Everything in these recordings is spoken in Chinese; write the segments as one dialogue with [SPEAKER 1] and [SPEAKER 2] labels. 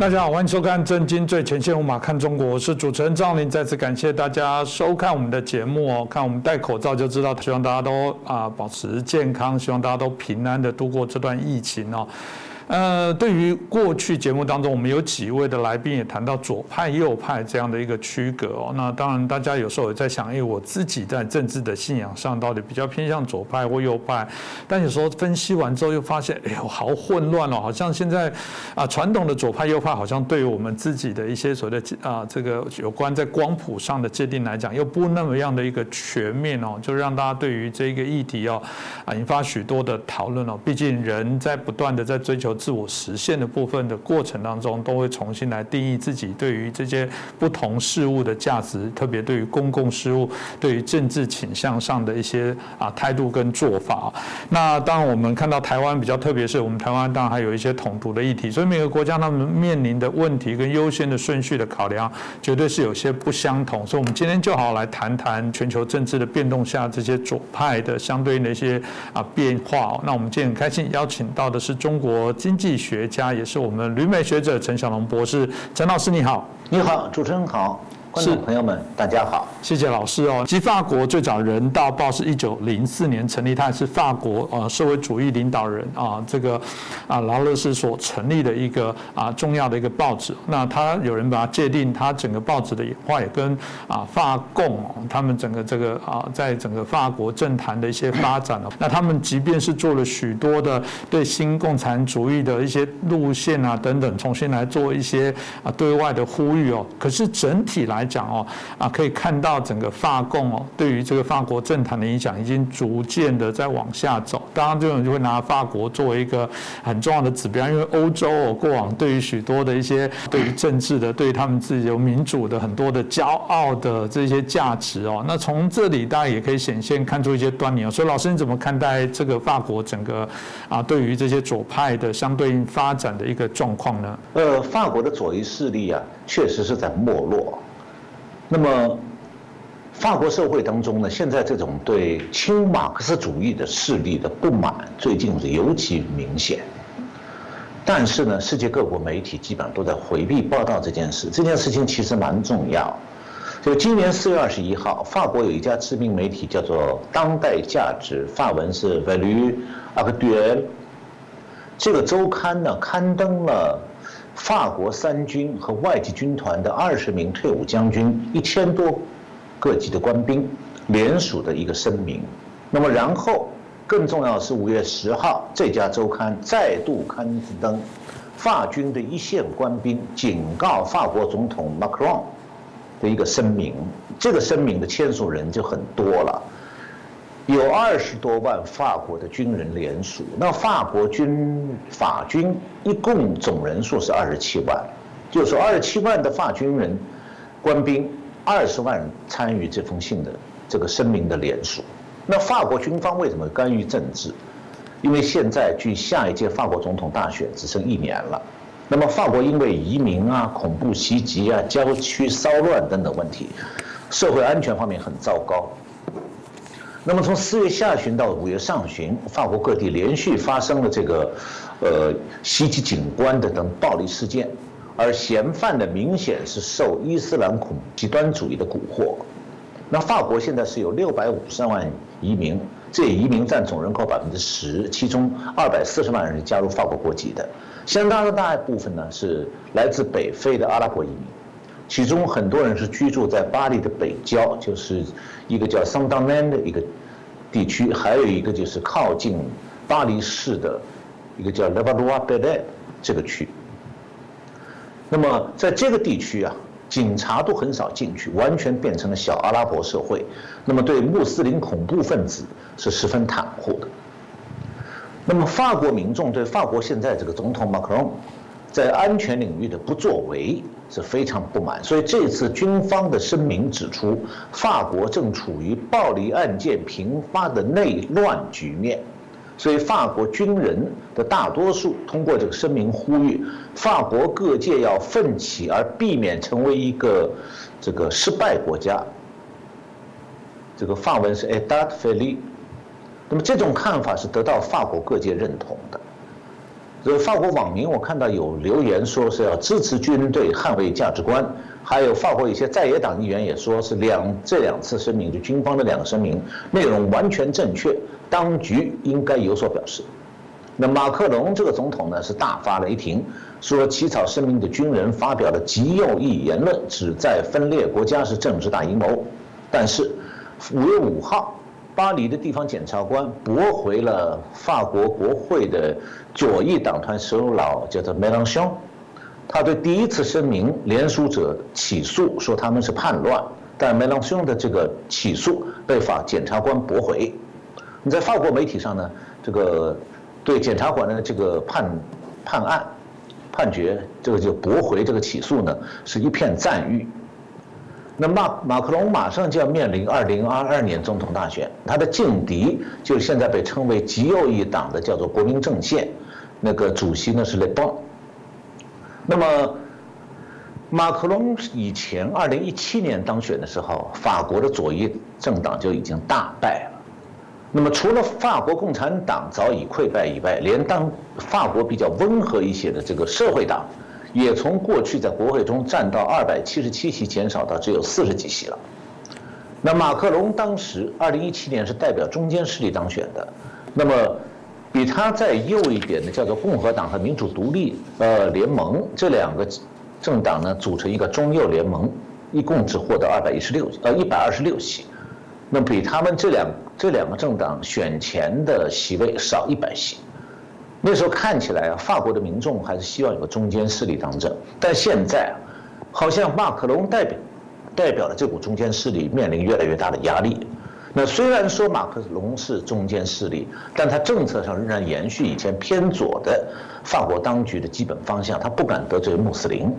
[SPEAKER 1] 大家好，欢迎收看《震惊最前线》，无马看中国，我是主持人赵林。再次感谢大家收看我们的节目哦。看我们戴口罩就知道，希望大家都啊保持健康，希望大家都平安的度过这段疫情哦。呃，对于过去节目当中，我们有几位的来宾也谈到左派、右派这样的一个区隔哦。那当然，大家有时候也在想，哎，我自己在政治的信仰上到底比较偏向左派或右派？但有时候分析完之后，又发现，哎呦，好混乱哦，好像现在啊，传统的左派、右派好像对于我们自己的一些所谓的啊，这个有关在光谱上的界定来讲，又不那么样的一个全面哦，就让大家对于这个议题哦啊，引发许多的讨论哦。毕竟人在不断的在追求。自我实现的部分的过程当中，都会重新来定义自己对于这些不同事物的价值，特别对于公共事务、对于政治倾向上的一些啊态度跟做法。那当然，我们看到台湾比较特别，是我们台湾当然还有一些统独的议题，所以每个国家他们面临的问题跟优先的顺序的考量，绝对是有些不相同。所以，我们今天就好来谈谈全球政治的变动下这些左派的相对应的一些啊变化。那我们今天很开心邀请到的是中国。经济学家也是我们旅美学者陈小龙博士，陈老师你好，
[SPEAKER 2] 你好，主持人好。观众朋友们，大家好，
[SPEAKER 1] 谢谢老师哦。其实法国最早《人道报》是一九零四年成立，它也是法国呃社会主义领导人啊这个啊劳勒斯所成立的一个啊重要的一个报纸。那他有人把它界定，它整个报纸的演化也跟啊法共他们整个这个啊在整个法国政坛的一些发展哦。那他们即便是做了许多的对新共产主义的一些路线啊等等，重新来做一些啊对外的呼吁哦，可是整体来。来讲哦，啊，可以看到整个法共哦，对于这个法国政坛的影响已经逐渐的在往下走。当然，这种就会拿法国作为一个很重要的指标，因为欧洲哦，过往对于许多的一些对于政治的、对于他们自己有民主的很多的骄傲的这些价值哦，那从这里大家也可以显现看出一些端倪哦。所以，老师你怎么看待这个法国整个啊，对于这些左派的相对应发展的一个状况呢？
[SPEAKER 2] 呃，法国的左翼势力啊，确实是在没落。那么，法国社会当中呢，现在这种对亲马克思主义的势力的不满，最近是尤其明显。但是呢，世界各国媒体基本上都在回避报道这件事。这件事情其实蛮重要。就今年四月二十一号，法国有一家知名媒体叫做《当代价值》，法文是 Value Actuel。这个周刊呢，刊登了。法国三军和外籍军团的二十名退伍将军、一千多各级的官兵联署的一个声明。那么，然后更重要的是，五月十号，这家周刊再度刊登法军的一线官兵警告法国总统 Macron 的一个声明。这个声明的签署人就很多了。有二十多万法国的军人联署，那法国军法军一共总人数是二十七万，就是说二十七万的法军人官兵，二十万参与这封信的这个声明的联署。那法国军方为什么干预政治？因为现在距下一届法国总统大选只剩一年了。那么法国因为移民啊、恐怖袭击啊、郊区骚乱等等问题，社会安全方面很糟糕。那么从四月下旬到五月上旬，法国各地连续发生了这个，呃，袭击警官的等暴力事件，而嫌犯的明显是受伊斯兰恐极端主义的蛊惑。那法国现在是有六百五十万移民，这移民占总人口百分之十，其中二百四十万人是加入法国国籍的，相当的大一部分呢是来自北非的阿拉伯移民。其中很多人是居住在巴黎的北郊，就是一个叫桑当曼的一个地区，还有一个就是靠近巴黎市的一个叫勒巴鲁瓦贝代这个区。那么在这个地区啊，警察都很少进去，完全变成了小阿拉伯社会。那么对穆斯林恐怖分子是十分袒护的。那么法国民众对法国现在这个总统马克龙在安全领域的不作为。是非常不满，所以这次军方的声明指出，法国正处于暴力案件频发的内乱局面，所以法国军人的大多数通过这个声明呼吁，法国各界要奋起，而避免成为一个这个失败国家。这个法文是 a d a t f a i l i 那么这种看法是得到法国各界认同的。这法国网民我看到有留言说是要支持军队捍卫价值观，还有法国一些在野党议员也说是两这两次声明就军方的两个声明内容完全正确，当局应该有所表示。那马克龙这个总统呢是大发雷霆，说起草声明的军人发表了极右翼言论，旨在分裂国家是政治大阴谋。但是五月五号。巴黎的地方检察官驳回了法国国会的左翼党团首脑叫做梅朗雄，他对第一次声明联署者起诉说他们是叛乱，但梅朗雄的这个起诉被法检察官驳回。你在法国媒体上呢，这个对检察官的这个判判案判决，这个就驳回这个起诉呢，是一片赞誉。那马马克龙马上就要面临二零二二年总统大选，他的劲敌就现在被称为极右翼党的叫做国民阵线，那个主席呢是雷邦。那么，马克龙以前二零一七年当选的时候，法国的左翼政党就已经大败了。那么，除了法国共产党早已溃败以外，连当法国比较温和一些的这个社会党。也从过去在国会中占到二百七十七席，减少到只有四十几席了。那马克龙当时二零一七年是代表中间势力当选的，那么比他再右一点的叫做共和党和民主独立呃联盟这两个政党呢组成一个中右联盟，一共只获得二百一十六呃一百二十六席，那比他们这两这两个政党选前的席位少一百席。那时候看起来啊，法国的民众还是希望有个中间势力当政，但现在啊，好像马克龙代表代表的这股中间势力面临越来越大的压力。那虽然说马克龙是中间势力，但他政策上仍然延续以前偏左的法国当局的基本方向，他不敢得罪穆斯林。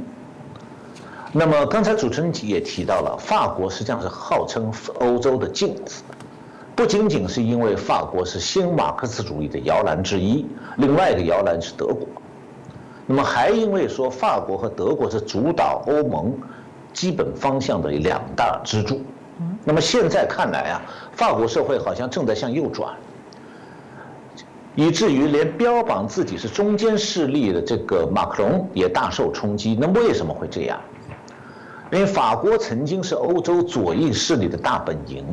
[SPEAKER 2] 那么刚才主持人也提到了，法国实际上是号称欧洲的镜子。不仅仅是因为法国是新马克思主义的摇篮之一，另外一个摇篮是德国。那么还因为说法国和德国是主导欧盟基本方向的两大支柱。那么现在看来啊，法国社会好像正在向右转，以至于连标榜自己是中间势力的这个马克龙也大受冲击。那为什么会这样？因为法国曾经是欧洲左翼势力的大本营。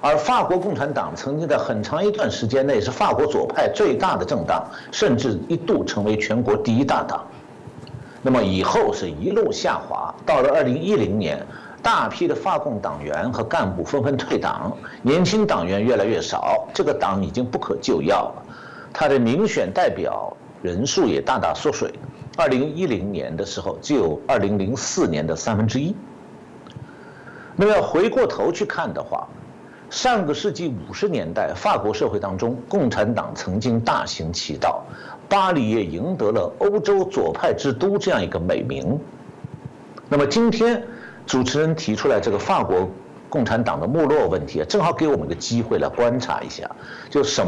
[SPEAKER 2] 而法国共产党曾经在很长一段时间内是法国左派最大的政党，甚至一度成为全国第一大党。那么以后是一路下滑，到了二零一零年，大批的法共党员和干部纷纷退党，年轻党员越来越少，这个党已经不可救药了。他的民选代表人数也大大缩水，二零一零年的时候只有二零零四年的三分之一。那么要回过头去看的话，上个世纪五十年代，法国社会当中，共产党曾经大行其道，巴黎也赢得了“欧洲左派之都”这样一个美名。那么今天，主持人提出来这个法国共产党的没落问题啊，正好给我们一个机会来观察一下，就什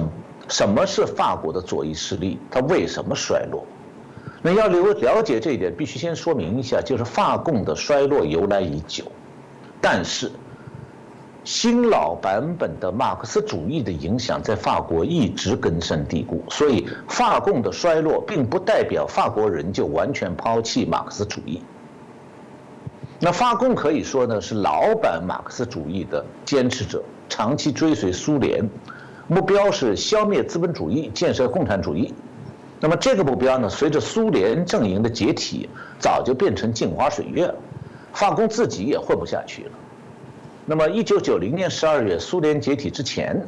[SPEAKER 2] 什么是法国的左翼势力，它为什么衰落？那要了了解这一点，必须先说明一下，就是法共的衰落由来已久，但是。新老版本的马克思主义的影响在法国一直根深蒂固，所以法共的衰落并不代表法国人就完全抛弃马克思主义。那法共可以说呢是老版马克思主义的坚持者，长期追随苏联，目标是消灭资本主义，建设共产主义。那么这个目标呢，随着苏联阵营的解体，早就变成镜花水月了，法共自己也混不下去了。那么，一九九零年十二月，苏联解体之前，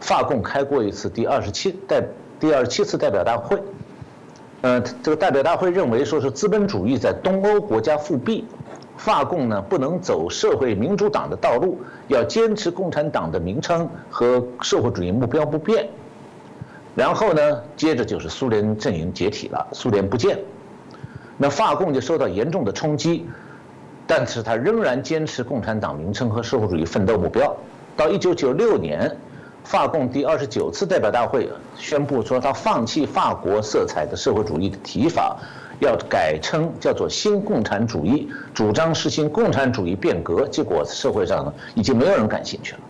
[SPEAKER 2] 法共开过一次第二十七代第二十七次代表大会。呃，这个代表大会认为，说是资本主义在东欧国家复辟，法共呢不能走社会民主党的道路，要坚持共产党的名称和社会主义目标不变。然后呢，接着就是苏联阵营解体了，苏联不见，那法共就受到严重的冲击。但是他仍然坚持共产党名称和社会主义奋斗目标。到一九九六年，法共第二十九次代表大会宣布说，他放弃法国色彩的社会主义的提法，要改称叫做新共产主义，主张实行共产主义变革。结果社会上呢，已经没有人感兴趣了。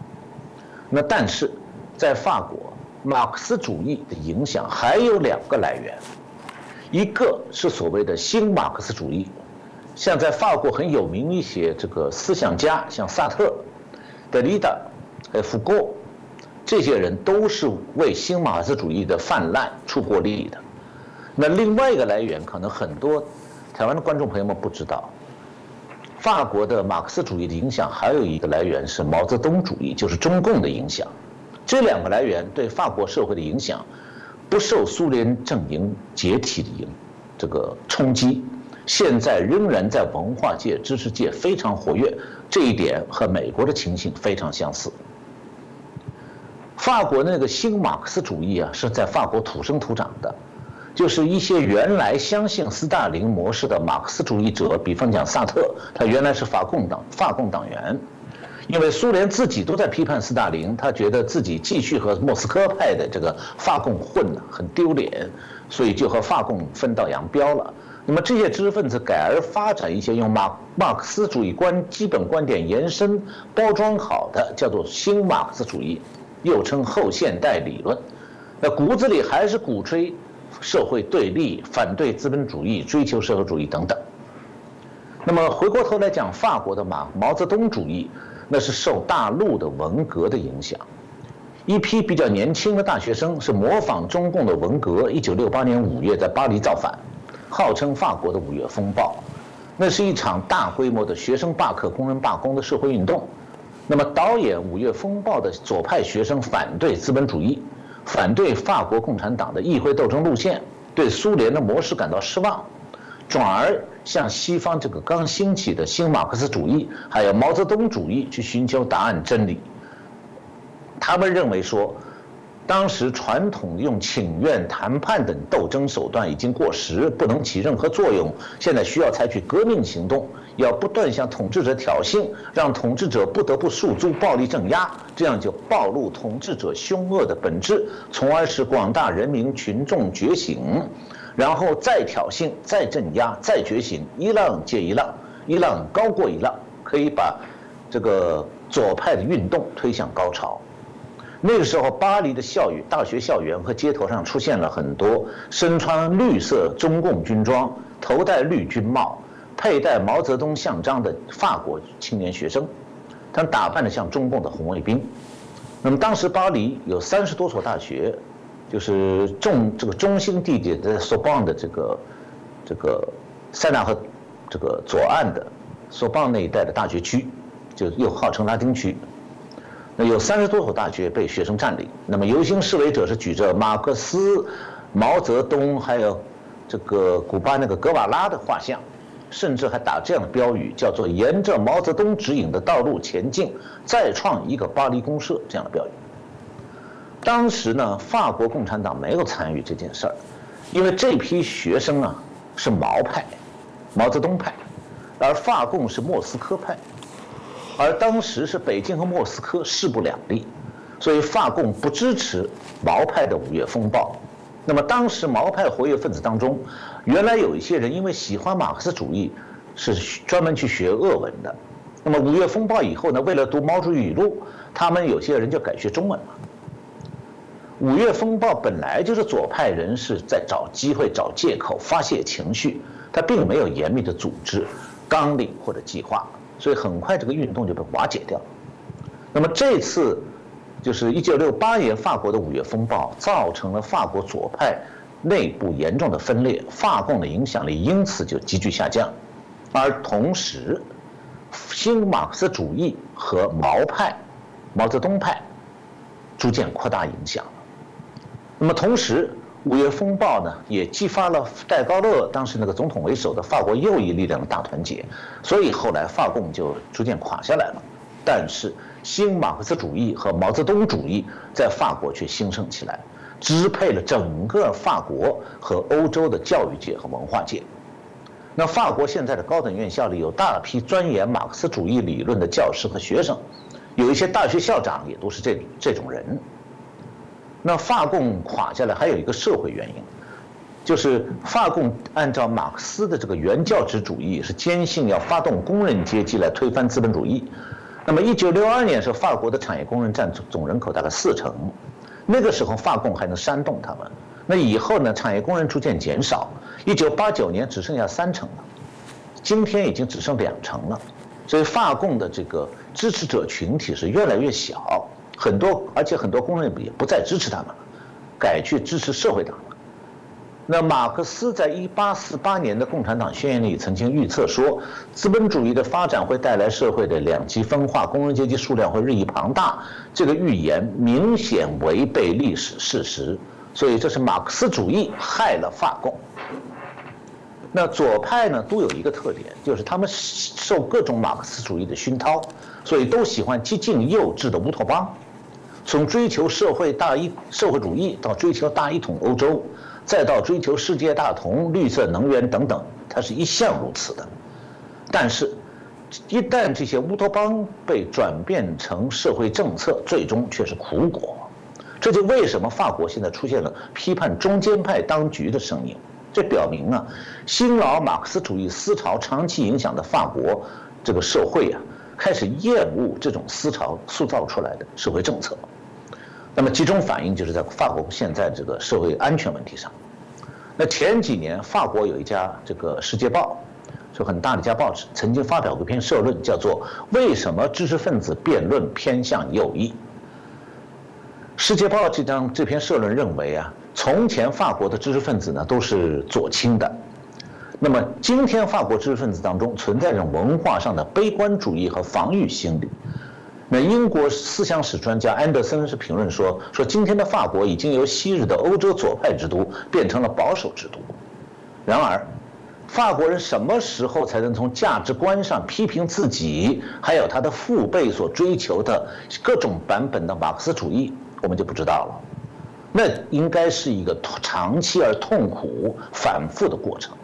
[SPEAKER 2] 那但是，在法国，马克思主义的影响还有两个来源。一个是所谓的新马克思主义，像在法国很有名一些这个思想家，像萨特、德里达、呃福格，这些人都是为新马克思主义的泛滥出过力的。那另外一个来源，可能很多台湾的观众朋友们不知道，法国的马克思主义的影响还有一个来源是毛泽东主义，就是中共的影响。这两个来源对法国社会的影响，不受苏联阵营解体的影这个冲击，现在仍然在文化界、知识界非常活跃。这一点和美国的情形非常相似。法国那个新马克思主义啊，是在法国土生土长的。就是一些原来相信斯大林模式的马克思主义者，比方讲萨特，他原来是法共党法共党员，因为苏联自己都在批判斯大林，他觉得自己继续和莫斯科派的这个法共混很丢脸，所以就和法共分道扬镳了。那么这些知识分子改而发展一些用马马克思主义观基本观点延伸包装好的，叫做新马克思主义，又称后现代理论。那骨子里还是鼓吹。社会对立，反对资本主义，追求社会主义等等。那么回过头来讲，法国的马毛泽东主义，那是受大陆的文革的影响。一批比较年轻的大学生是模仿中共的文革，一九六八年五月在巴黎造反，号称法国的五月风暴。那是一场大规模的学生罢课、工人罢工的社会运动。那么导演五月风暴的左派学生反对资本主义。反对法国共产党的议会斗争路线，对苏联的模式感到失望，转而向西方这个刚兴起的新马克思主义，还有毛泽东主义去寻求答案真理。他们认为说。当时传统用请愿、谈判等斗争手段已经过时，不能起任何作用。现在需要采取革命行动，要不断向统治者挑衅，让统治者不得不诉诸暴力镇压，这样就暴露统治者凶恶的本质，从而使广大人民群众觉醒，然后再挑衅、再镇压、再觉醒，一浪接一浪，一浪高过一浪，可以把这个左派的运动推向高潮。那个时候，巴黎的校园、大学校园和街头上出现了很多身穿绿色中共军装、头戴绿军帽、佩戴毛泽东像章的法国青年学生，他们打扮的像中共的红卫兵。那么当时巴黎有三十多所大学，就是重这个中心地点在索邦的这个这个塞纳河这个左岸的索邦那一带的大学区，就又号称拉丁区。那有三十多所大学被学生占领。那么游行示威者是举着马克思、毛泽东还有这个古巴那个格瓦拉的画像，甚至还打这样的标语，叫做“沿着毛泽东指引的道路前进，再创一个巴黎公社”这样的标语。当时呢，法国共产党没有参与这件事儿，因为这批学生啊是毛派、毛泽东派，而法共是莫斯科派。而当时是北京和莫斯科势不两立，所以法共不支持毛派的五月风暴。那么当时毛派活跃分子当中，原来有一些人因为喜欢马克思主义，是专门去学俄文的。那么五月风暴以后呢，为了读毛主席语录，他们有些人就改学中文了。五月风暴本来就是左派人士在找机会、找借口发泄情绪，他并没有严密的组织、纲领或者计划。所以很快这个运动就被瓦解掉。那么这次就是一九六八年法国的五月风暴，造成了法国左派内部严重的分裂，法共的影响力因此就急剧下降。而同时，新马克思主义和毛派、毛泽东派逐渐扩大影响。那么同时，五月风暴呢，也激发了戴高乐当时那个总统为首的法国右翼力量的大团结，所以后来法共就逐渐垮下来了。但是新马克思主义和毛泽东主义在法国却兴盛起来，支配了整个法国和欧洲的教育界和文化界。那法国现在的高等院校里有大批钻研马克思主义理论的教师和学生，有一些大学校长也都是这这种人。那法共垮下来还有一个社会原因，就是法共按照马克思的这个原教旨主义是坚信要发动工人阶级来推翻资本主义。那么一九六二年时候，法国的产业工人占总总人口大概四成，那个时候法共还能煽动他们，那以后呢，产业工人逐渐减少，一九八九年只剩下三成了，今天已经只剩两成了，所以法共的这个支持者群体是越来越小，很多而且很多工人也不再支持他们了，改去支持社会党了。那马克思在一八四八年的《共产党宣言》里曾经预测说，资本主义的发展会带来社会的两极分化，工人阶级数量会日益庞大。这个预言明显违背历史事实。所以这是马克思主义害了法共。那左派呢，都有一个特点，就是他们受各种马克思主义的熏陶，所以都喜欢激进幼稚的乌托邦。从追求社会大一社会主义到追求大一统欧洲，再到追求世界大同、绿色能源等等，它是一向如此的。但是，一旦这些乌托邦被转变成社会政策，最终却是苦果。这就为什么法国现在出现了批判中间派当局的声音。这表明啊，新老马克思主义思潮长期影响的法国这个社会啊，开始厌恶这种思潮塑造出来的社会政策。那么集中反映就是在法国现在这个社会安全问题上。那前几年法国有一家这个《世界报》，就很大的一家报纸，曾经发表过一篇社论，叫做《为什么知识分子辩论偏向右翼》。《世界报》这张这篇社论认为啊，从前法国的知识分子呢都是左倾的，那么今天法国知识分子当中存在着文化上的悲观主义和防御心理。那英国思想史专家安德森是评论说，说今天的法国已经由昔日的欧洲左派之都变成了保守之都。然而，法国人什么时候才能从价值观上批评自己，还有他的父辈所追求的各种版本的马克思主义？我们就不知道了，那应该是一个长期而痛苦、反复的过程。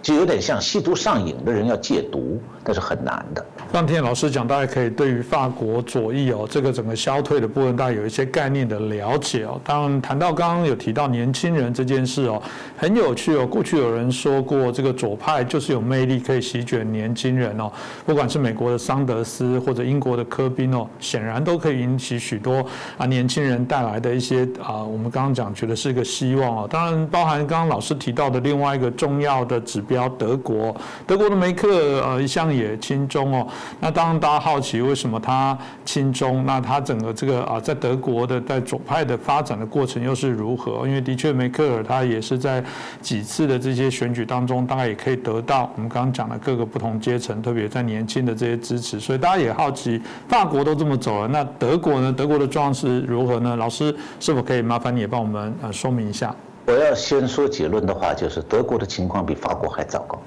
[SPEAKER 2] 就有点像吸毒上瘾的人要戒毒，但是很难的。
[SPEAKER 1] 刚听老师讲，大家可以对于法国左翼哦，这个整个消退的部分，大家有一些概念的了解哦。当然，谈到刚刚有提到年轻人这件事哦，很有趣哦。过去有人说过，这个左派就是有魅力，可以席卷年轻人哦。不管是美国的桑德斯或者英国的科宾哦，显然都可以引起许多啊年轻人带来的一些啊，我们刚刚讲觉得是一个希望哦。当然，包含刚刚老师提到的另外一个重要的指标。德国，德国的梅克呃一向也亲中哦。那当然大家好奇为什么他亲中？那他整个这个啊在德国的在左派的发展的过程又是如何？因为的确梅克尔他也是在几次的这些选举当中，大概也可以得到我们刚刚讲的各个不同阶层，特别在年轻的这些支持。所以大家也好奇，法国都这么走了，那德国呢？德国的状况是如何呢？老师是否可以麻烦你也帮我们呃说明一下？
[SPEAKER 2] 我要先说结论的话，就是德国的情况比法国还糟糕，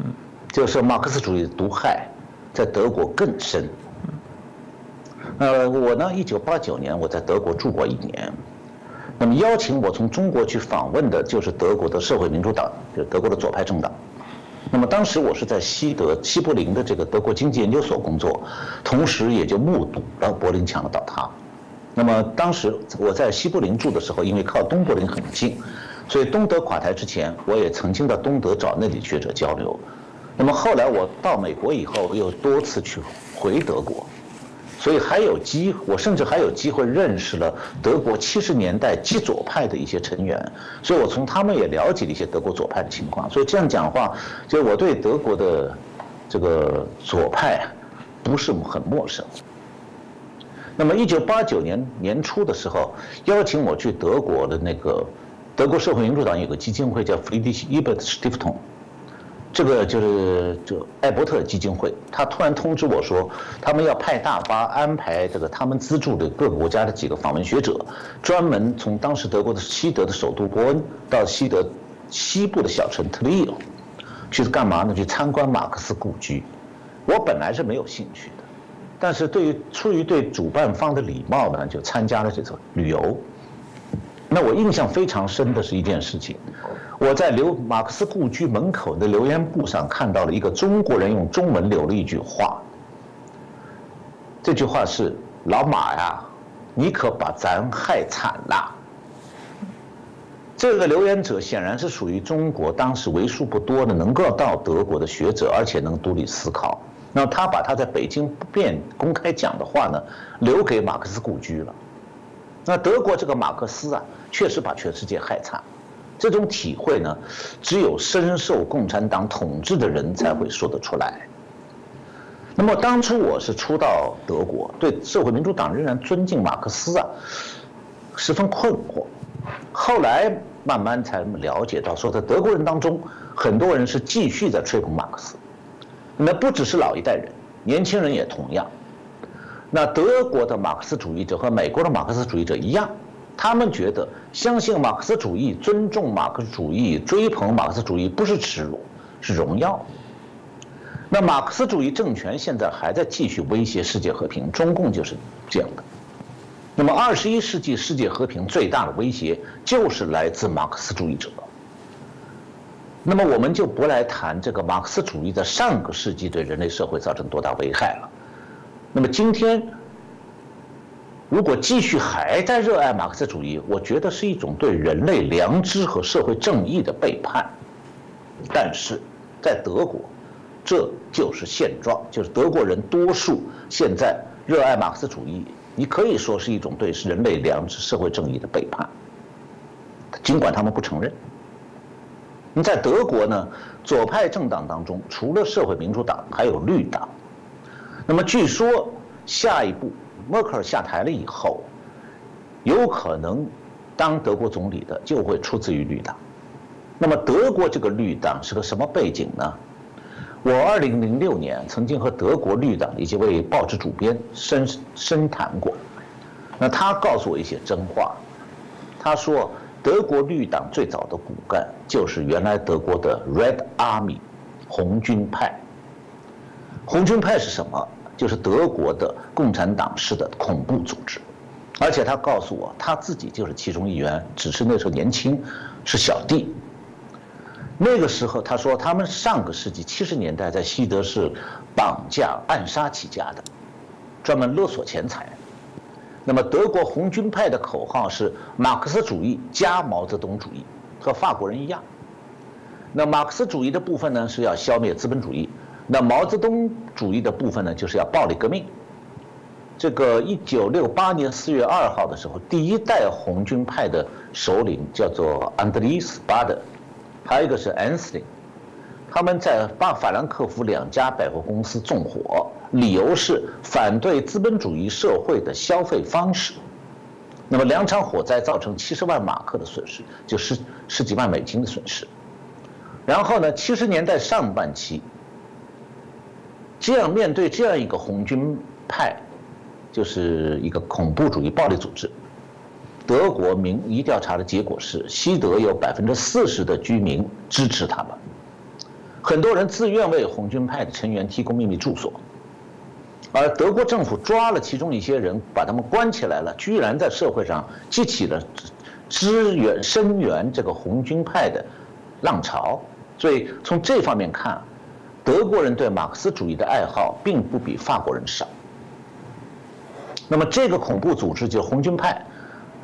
[SPEAKER 2] 嗯，就是马克思主义毒害在德国更深。呃，我呢，一九八九年我在德国住过一年，那么邀请我从中国去访问的就是德国的社会民主党，就是德国的左派政党。那么当时我是在西德西柏林的这个德国经济研究所工作，同时也就目睹了柏林墙的倒塌。那么当时我在西柏林住的时候，因为靠东柏林很近，所以东德垮台之前，我也曾经到东德找那里学者交流。那么后来我到美国以后，又多次去回德国，所以还有机，我甚至还有机会认识了德国七十年代极左派的一些成员，所以我从他们也了解了一些德国左派的情况。所以这样讲话，就我对德国的这个左派不是很陌生。那么，一九八九年年初的时候，邀请我去德国的那个德国社会民主党有个基金会叫弗里迪希·伊伯特·史蒂夫通，这个就是就艾伯特基金会，他突然通知我说，他们要派大巴安排这个他们资助的各个国家的几个访问学者，专门从当时德国的西德的首都伯恩到西德西部的小城特里尔，去干嘛呢？去参观马克思故居。我本来是没有兴趣的。但是对于出于对主办方的礼貌呢，就参加了这次旅游。那我印象非常深的是一件事情，我在留马克思故居门口的留言簿上看到了一个中国人用中文留了一句话。这句话是：“老马呀，你可把咱害惨了。”这个留言者显然是属于中国当时为数不多的能够到德国的学者，而且能独立思考。那他把他在北京不便公开讲的话呢，留给马克思故居了。那德国这个马克思啊，确实把全世界害惨。这种体会呢，只有深受共产党统治的人才会说得出来。那么当初我是初到德国，对社会民主党仍然尊敬马克思啊，十分困惑。后来慢慢才了解到，说在德国人当中，很多人是继续在吹捧马克思。那不只是老一代人，年轻人也同样。那德国的马克思主义者和美国的马克思主义者一样。他们觉得相信马克思主义、尊重马克思主义、追捧马克思主义不是耻辱，是荣耀。那马克思主义政权现在还在继续威胁世界和平，中共就是这样的。那么，二十一世纪世界和平最大的威胁就是来自马克思主义者。那么，我们就不来谈这个马克思主义在上个世纪对人类社会造成多大危害了。那么，今天。如果继续还在热爱马克思主义，我觉得是一种对人类良知和社会正义的背叛。但是，在德国，这就是现状，就是德国人多数现在热爱马克思主义，你可以说是一种对人类良知、社会正义的背叛。尽管他们不承认。你在德国呢，左派政党当中，除了社会民主党，还有绿党。那么据说下一步。默克尔下台了以后，有可能当德国总理的就会出自于绿党。那么德国这个绿党是个什么背景呢？我二零零六年曾经和德国绿党的一位报纸主编深深谈过，那他告诉我一些真话。他说，德国绿党最早的骨干就是原来德国的 Red Army 红军派。红军派是什么？就是德国的共产党式的恐怖组织，而且他告诉我，他自己就是其中一员，只是那时候年轻，是小弟。那个时候，他说他们上个世纪七十年代在西德是绑架暗杀起家的，专门勒索钱财。那么德国红军派的口号是马克思主义加毛泽东主义，和法国人一样。那马克思主义的部分呢，是要消灭资本主义。那毛泽东主义的部分呢，就是要暴力革命。这个一九六八年四月二号的时候，第一代红军派的首领叫做安德烈斯·巴德，还有一个是安斯林，他们在巴法兰克福两家百货公司纵火，理由是反对资本主义社会的消费方式。那么两场火灾造成七十万马克的损失，就十十几万美金的损失。然后呢，七十年代上半期。这样面对这样一个红军派，就是一个恐怖主义暴力组织。德国民意调查的结果是，西德有百分之四十的居民支持他们，很多人自愿为红军派的成员提供秘密住所，而德国政府抓了其中一些人，把他们关起来了，居然在社会上激起了支援声援这个红军派的浪潮。所以从这方面看。德国人对马克思主义的爱好并不比法国人少。那么，这个恐怖组织就是红军派，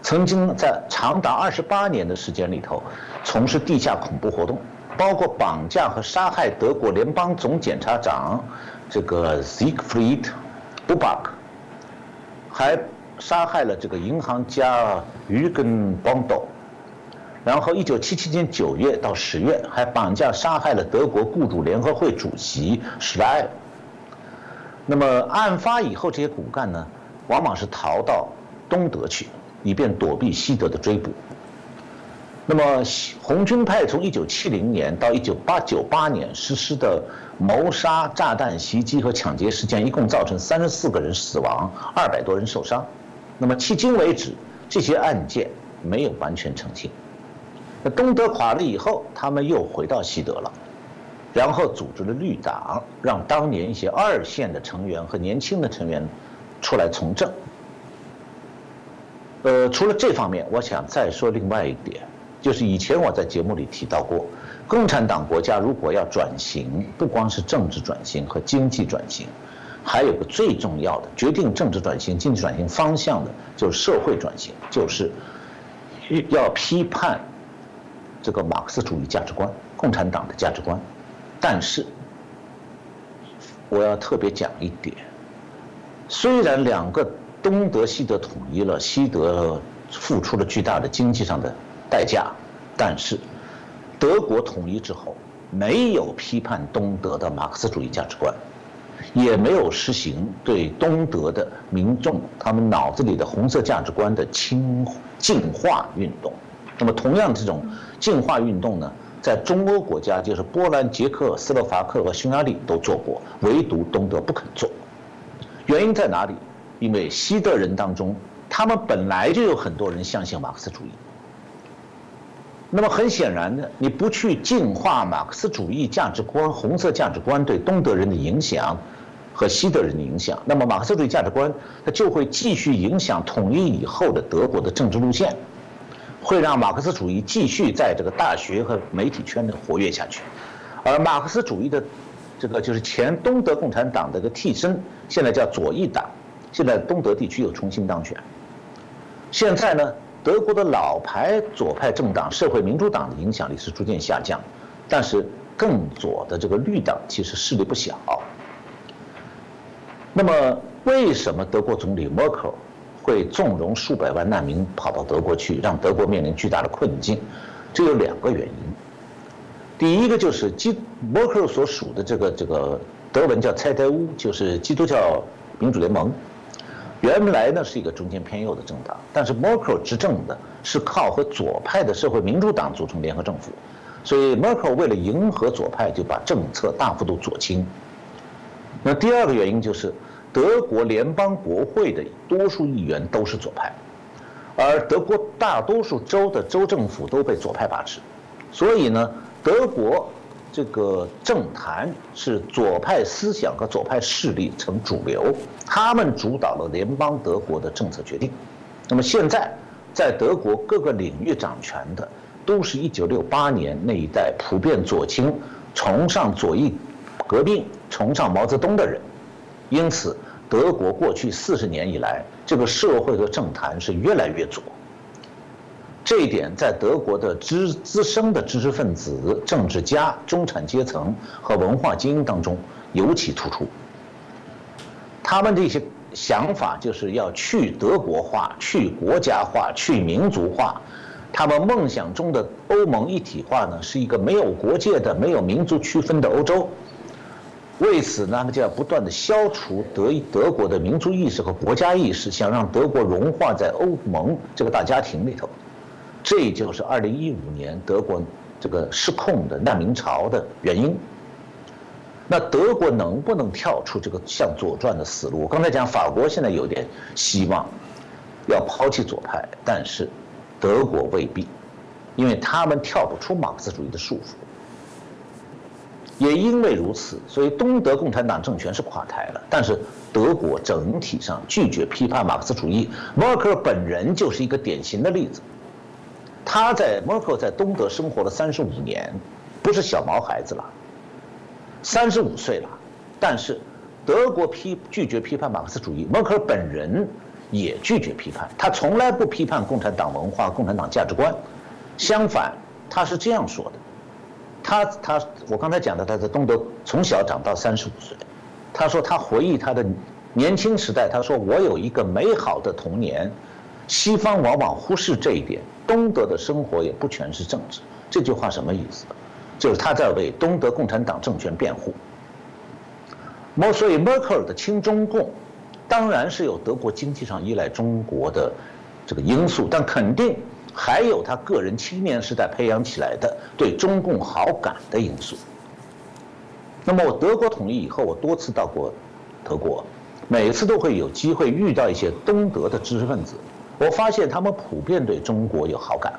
[SPEAKER 2] 曾经在长达二十八年的时间里头，从事地下恐怖活动，包括绑架和杀害德国联邦总检察长这个 Siegfried Buback，还杀害了这个银行家 Jürgen Bondo。然后，一九七七年九月到十月，还绑架杀害了德国雇主联合会主席施莱尔。那么，案发以后，这些骨干呢，往往是逃到东德去，以便躲避西德的追捕。那么，红军派从一九七零年到一九八九八年实施的谋杀、炸弹袭击和抢劫事件，一共造成三十四个人死亡，二百多人受伤。那么，迄今为止，这些案件没有完全澄清。那东德垮了以后，他们又回到西德了，然后组织了绿党，让当年一些二线的成员和年轻的成员出来从政。呃，除了这方面，我想再说另外一点，就是以前我在节目里提到过，共产党国家如果要转型，不光是政治转型和经济转型，还有个最重要的决定政治转型、经济转型方向的，就是社会转型，就是要批判。这个马克思主义价值观，共产党的价值观，但是我要特别讲一点：虽然两个东德、西德统一了，西德付出了巨大的经济上的代价，但是德国统一之后，没有批判东德的马克思主义价值观，也没有实行对东德的民众他们脑子里的红色价值观的清净化运动。那么，同样这种净化运动呢，在中欧国家，就是波兰、捷克斯洛伐克和匈牙利都做过，唯独东德不肯做。原因在哪里？因为西德人当中，他们本来就有很多人相信马克思主义。那么很显然的，你不去净化马克思主义价值观、红色价值观对东德人的影响和西德人的影响，那么马克思主义价值观它就会继续影响统一以后的德国的政治路线。会让马克思主义继续在这个大学和媒体圈内活跃下去，而马克思主义的这个就是前东德共产党的一个替身，现在叫左翼党，现在东德地区又重新当选。现在呢，德国的老牌左派政党社会民主党的影响力是逐渐下降，但是更左的这个绿党其实势力不小。那么，为什么德国总理默克尔？会纵容数百万难民跑到德国去，让德国面临巨大的困境，这有两个原因。第一个就是基默克尔所属的这个这个德文叫蔡德乌，就是基督教民主联盟，原来呢是一个中间偏右的政党，但是默克尔执政的是靠和左派的社会民主党组成联合政府，所以默克尔为了迎合左派，就把政策大幅度左倾。那第二个原因就是。德国联邦国会的多数议员都是左派，而德国大多数州的州政府都被左派把持，所以呢，德国这个政坛是左派思想和左派势力成主流，他们主导了联邦德国的政策决定。那么现在，在德国各个领域掌权的，都是一九六八年那一代普遍左倾、崇尚左翼革命、崇尚毛泽东的人。因此，德国过去四十年以来，这个社会和政坛是越来越左。这一点在德国的知资深的知识分子、政治家、中产阶层和文化精英当中尤其突出。他们这些想法就是要去德国化、去国家化、去民族化。他们梦想中的欧盟一体化呢，是一个没有国界的、没有民族区分的欧洲。为此呢，就要不断的消除德德国的民族意识和国家意识，想让德国融化在欧盟这个大家庭里头。这就是二零一五年德国这个失控的难民潮的原因。那德国能不能跳出这个向左转的死路？我刚才讲法国现在有点希望要抛弃左派，但是德国未必，因为他们跳不出马克思主义的束缚。也因为如此，所以东德共产党政权是垮台了。但是德国整体上拒绝批判马克思主义，默克尔本人就是一个典型的例子。他在默克尔在东德生活了三十五年，不是小毛孩子了，三十五岁了。但是德国批拒绝批判马克思主义，默克尔本人也拒绝批判，他从来不批判共产党文化、共产党价值观。相反，他是这样说的。他他，我刚才讲的，他在东德从小长到三十五岁。他说他回忆他的年轻时代，他说我有一个美好的童年。西方往往忽视这一点，东德的生活也不全是政治。这句话什么意思？就是他在为东德共产党政权辩护。莫所以默克尔的亲中共，当然是有德国经济上依赖中国的这个因素，但肯定。还有他个人青年时代培养起来的对中共好感的因素。那么我德国统一以后，我多次到过德国，每次都会有机会遇到一些东德的知识分子。我发现他们普遍对中国有好感，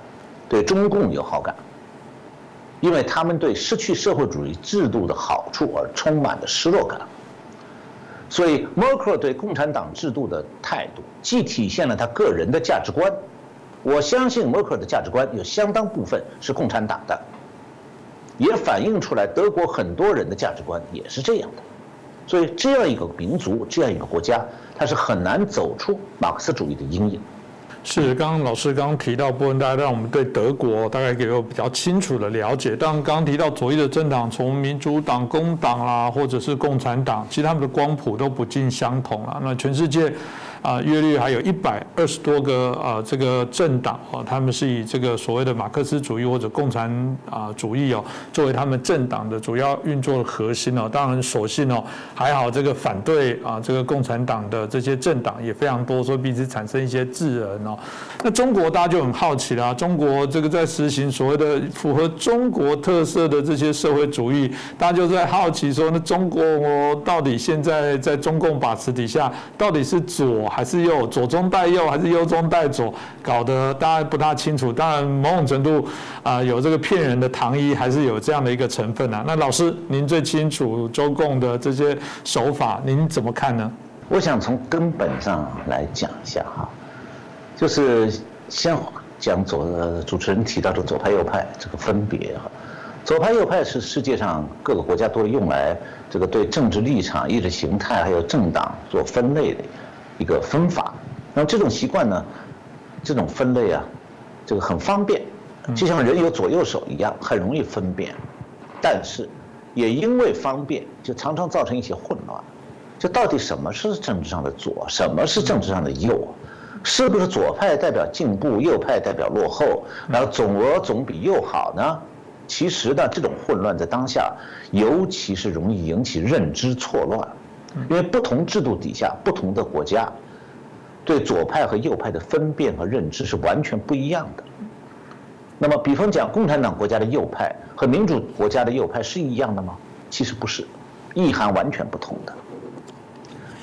[SPEAKER 2] 对中共有好感，因为他们对失去社会主义制度的好处而充满了失落感。所以默克尔对共产党制度的态度，既体现了他个人的价值观。我相信默克尔的价值观有相当部分是共产党的，也反映出来德国很多人的价值观也是这样的，所以这样一个民族，这样一个国家，它是很难走出马克思主义的阴影。
[SPEAKER 1] 是，刚刚老师刚刚提到部分，大家让我们对德国大概给个比较清楚的了解。当，刚刚提到左翼的政党，从民主党、工党啦，或者是共产党，其实他们的光谱都不尽相同了。那全世界。啊，约略还有一百二十多个啊这个政党哦，他们是以这个所谓的马克思主义或者共产啊主义哦作为他们政党的主要运作的核心哦。当然，所幸哦还好，这个反对啊这个共产党的这些政党也非常多，所以彼此产生一些智人哦。那中国大家就很好奇啦，中国这个在实行所谓的符合中国特色的这些社会主义，大家就在好奇说，那中国到底现在在中共把持底下，到底是左还是右？左中带右还是右中带左？搞得大家不大清楚。当然，某种程度啊，有这个骗人的糖衣，还是有这样的一个成分啊。那老师，您最清楚中共的这些手法，您怎么看呢？
[SPEAKER 2] 我想从根本上来讲一下哈，就是先讲左主持人提到的左派右派这个分别哈。左派右派是世界上各个国家都用来这个对政治立场、意识形态还有政党做分类的一个分法。那么这种习惯呢，这种分类啊，这个很方便，就像人有左右手一样，很容易分辨。但是也因为方便，就常常造成一些混乱。就到底什么是政治上的左，什么是政治上的右？是不是左派代表进步，右派代表落后？然后总额总比右好呢？其实呢，这种混乱在当下，尤其是容易引起认知错乱，因为不同制度底下，不同的国家，对左派和右派的分辨和认知是完全不一样的。那么，比方讲，共产党国家的右派和民主国家的右派是一样的吗？其实不是，意涵完全不同的。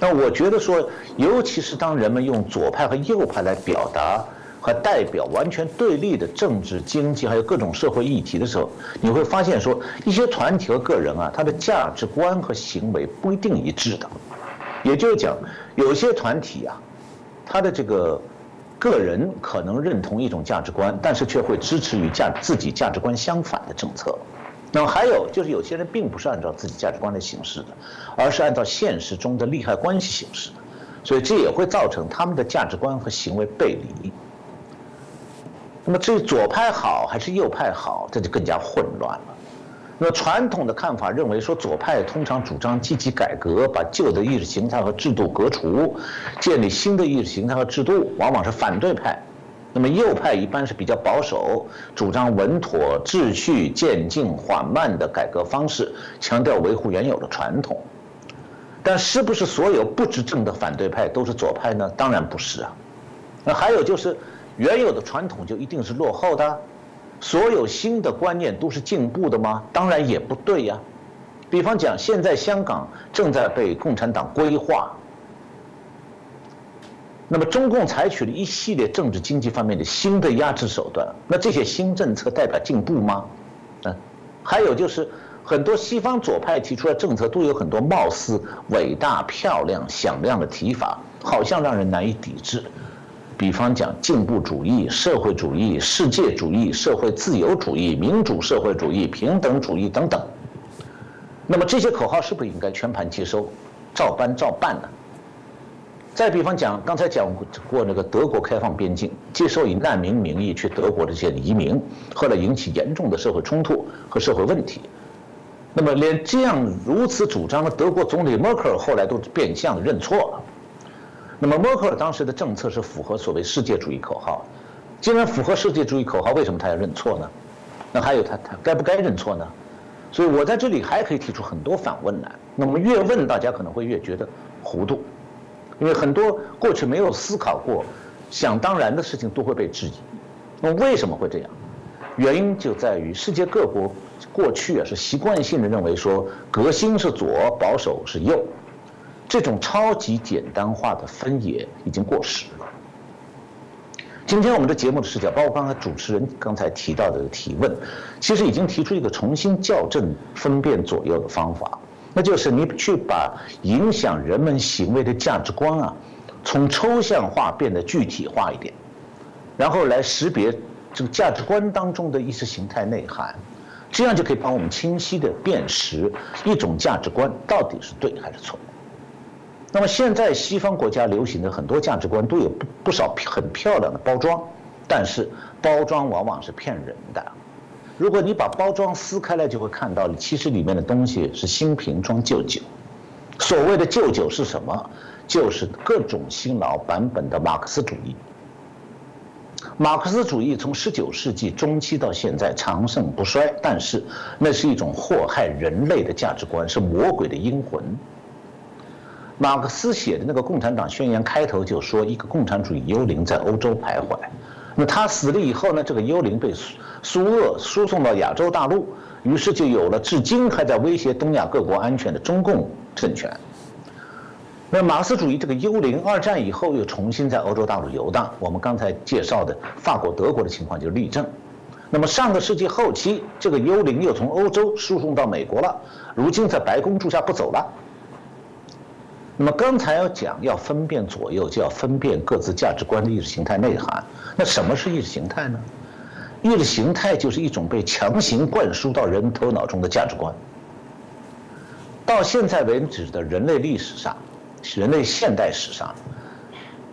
[SPEAKER 2] 那我觉得说，尤其是当人们用左派和右派来表达。和代表完全对立的政治、经济还有各种社会议题的时候，你会发现说，一些团体和个人啊，他的价值观和行为不一定一致的。也就是讲，有些团体啊，他的这个个人可能认同一种价值观，但是却会支持与价自己价值观相反的政策。那么还有就是，有些人并不是按照自己价值观来行事的，而是按照现实中的利害关系行事的，所以这也会造成他们的价值观和行为背离。那么至于左派好还是右派好，这就更加混乱了。那么传统的看法认为说，左派通常主张积极改革，把旧的意识形态和制度革除，建立新的意识形态和制度，往往是反对派。那么右派一般是比较保守，主张稳妥、秩序、渐进、缓慢的改革方式，强调维护原有的传统。但是不是所有不执政的反对派都是左派呢？当然不是啊。那还有就是。原有的传统就一定是落后的？所有新的观念都是进步的吗？当然也不对呀。比方讲，现在香港正在被共产党规划，那么中共采取了一系列政治经济方面的新的压制手段，那这些新政策代表进步吗？嗯，还有就是很多西方左派提出的政策都有很多貌似伟大、漂亮、响亮的提法，好像让人难以抵制。比方讲进步主义、社会主义、世界主义、社会自由主义、民主社会主义、平等主义等等。那么这些口号是不是应该全盘接收、照搬照办呢？再比方讲，刚才讲过那个德国开放边境，接受以难民名义去德国的这些移民，后来引起严重的社会冲突和社会问题。那么连这样如此主张的德国总理默克尔后来都变相认错。那么默克尔当时的政策是符合所谓世界主义口号，既然符合世界主义口号，为什么他要认错呢？那还有他他该不该认错呢？所以我在这里还可以提出很多反问来。那么越问大家可能会越觉得糊涂，因为很多过去没有思考过、想当然的事情都会被质疑。那么为什么会这样？原因就在于世界各国过去啊是习惯性的认为说革新是左，保守是右。这种超级简单化的分野已经过时了。今天我们的节目的视角，包括刚才主持人刚才提到的提问，其实已经提出一个重新校正分辨左右的方法，那就是你去把影响人们行为的价值观啊，从抽象化变得具体化一点，然后来识别这个价值观当中的意识形态内涵，这样就可以帮我们清晰的辨识一种价值观到底是对还是错。那么现在西方国家流行的很多价值观都有不不少很漂亮的包装，但是包装往往是骗人的。如果你把包装撕开来，就会看到其实里面的东西是新瓶装旧酒。所谓的旧酒是什么？就是各种新老版本的马克思主义。马克思主义从十九世纪中期到现在长盛不衰，但是那是一种祸害人类的价值观，是魔鬼的阴魂。马克思写的那个《共产党宣言》开头就说，一个共产主义幽灵在欧洲徘徊。那他死了以后呢，这个幽灵被苏苏俄输送到亚洲大陆，于是就有了至今还在威胁东亚各国安全的中共政权。那马克思主义这个幽灵，二战以后又重新在欧洲大陆游荡。我们刚才介绍的法国、德国的情况就是例证。那么上个世纪后期，这个幽灵又从欧洲输送到美国了，如今在白宫住下不走了。那么刚才要讲要分辨左右，就要分辨各自价值观的意识形态内涵。那什么是意识形态呢？意识形态就是一种被强行灌输到人头脑中的价值观。到现在为止的人类历史上。人类现代史上，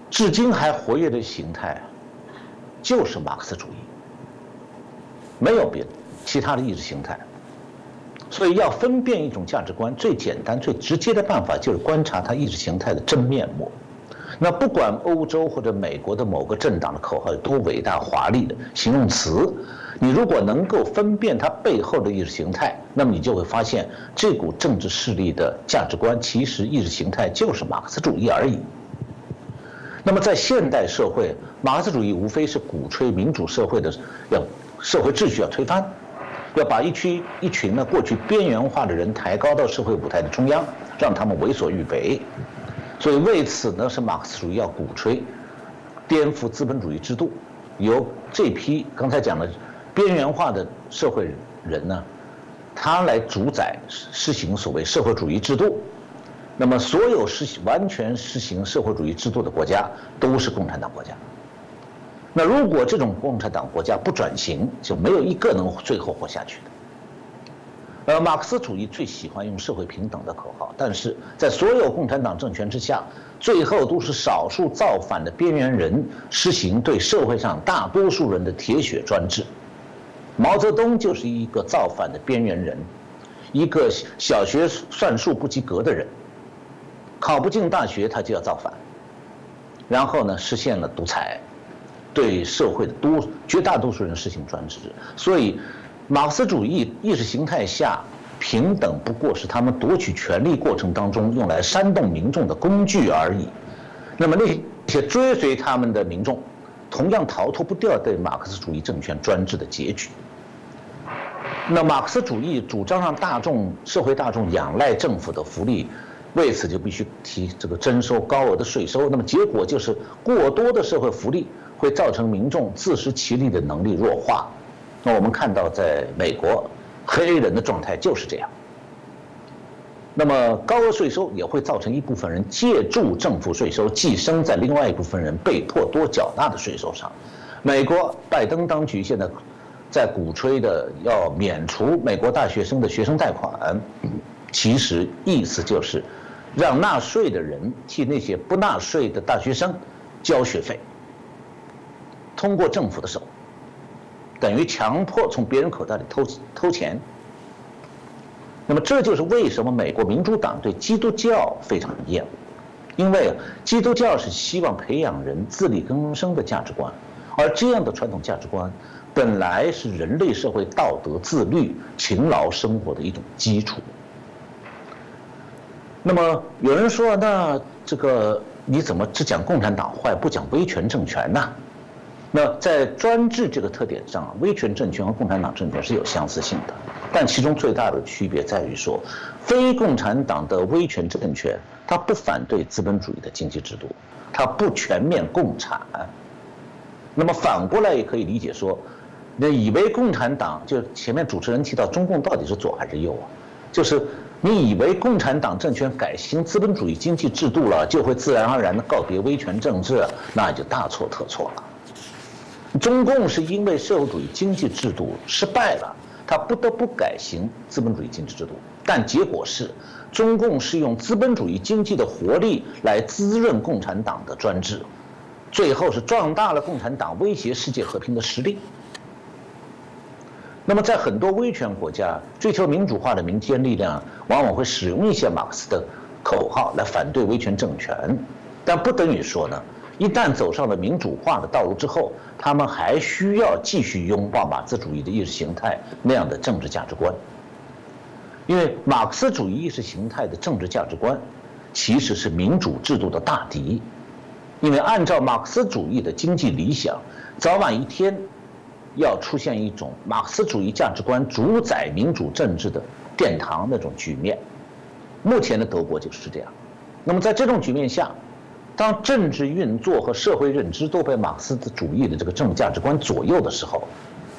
[SPEAKER 2] 至今还活跃的形态，就是马克思主义，没有别的其他的意识形态。所以要分辨一种价值观，最简单、最直接的办法就是观察它意识形态的真面目。那不管欧洲或者美国的某个政党的口号有多伟大华丽的形容词。你如果能够分辨它背后的意识形态，那么你就会发现，这股政治势力的价值观其实意识形态就是马克思主义而已。那么在现代社会，马克思主义无非是鼓吹民主社会的要社会秩序要推翻，要把一群一群呢过去边缘化的人抬高到社会舞台的中央，让他们为所欲为。所以为此呢，是马克思主义要鼓吹颠覆资本主义制度，由这批刚才讲的。边缘化的社会人呢，他来主宰实行所谓社会主义制度，那么所有实行完全实行社会主义制度的国家都是共产党国家。那如果这种共产党国家不转型，就没有一个能最后活下去的。呃，马克思主义最喜欢用社会平等的口号，但是在所有共产党政权之下，最后都是少数造反的边缘人实行对社会上大多数人的铁血专制。毛泽东就是一个造反的边缘人，一个小学算术不及格的人，考不进大学他就要造反，然后呢实现了独裁，对社会的多绝大多数人实行专制。所以，马克思主义意识形态下平等不过是他们夺取权力过程当中用来煽动民众的工具而已。那么那些追随他们的民众，同样逃脱不掉对马克思主义政权专制的结局。那马克思主义主张让大众社会大众仰赖政府的福利，为此就必须提这个征收高额的税收。那么结果就是过多的社会福利会造成民众自食其力的能力弱化。那我们看到在美国，黑人的状态就是这样。那么高额税收也会造成一部分人借助政府税收寄生在另外一部分人被迫多缴纳的税收上。美国拜登当局现在。在鼓吹的要免除美国大学生的学生贷款，其实意思就是让纳税的人替那些不纳税的大学生交学费，通过政府的手，等于强迫从别人口袋里偷偷钱。那么这就是为什么美国民主党对基督教非常厌恶，因为基督教是希望培养人自力更生的价值观，而这样的传统价值观。本来是人类社会道德自律、勤劳生活的一种基础。那么有人说，那这个你怎么只讲共产党坏，不讲威权政权呢？那在专制这个特点上啊，威权政权和共产党政权是有相似性的，但其中最大的区别在于说，非共产党的威权政权，它不反对资本主义的经济制度，它不全面共产。那么反过来也可以理解说。那以为共产党就前面主持人提到中共到底是左还是右啊？就是你以为共产党政权改行资本主义经济制度了，就会自然而然的告别威权政治，那就大错特错了。中共是因为社会主义经济制度失败了，他不得不改行资本主义经济制度，但结果是，中共是用资本主义经济的活力来滋润共产党的专制，最后是壮大了共产党威胁世界和平的实力。那么，在很多威权国家，追求民主化的民间力量往往会使用一些马克思的口号来反对威权政权，但不等于说呢，一旦走上了民主化的道路之后，他们还需要继续拥抱马克思主义的意识形态那样的政治价值观。因为马克思主义意识形态的政治价值观，其实是民主制度的大敌。因为按照马克思主义的经济理想，早晚一天要出现一种马克思主义价值观主宰民主政治的殿堂那种局面。目前的德国就是这样。那么在这种局面下，当政治运作和社会认知都被马克思主义的这个政治价值观左右的时候，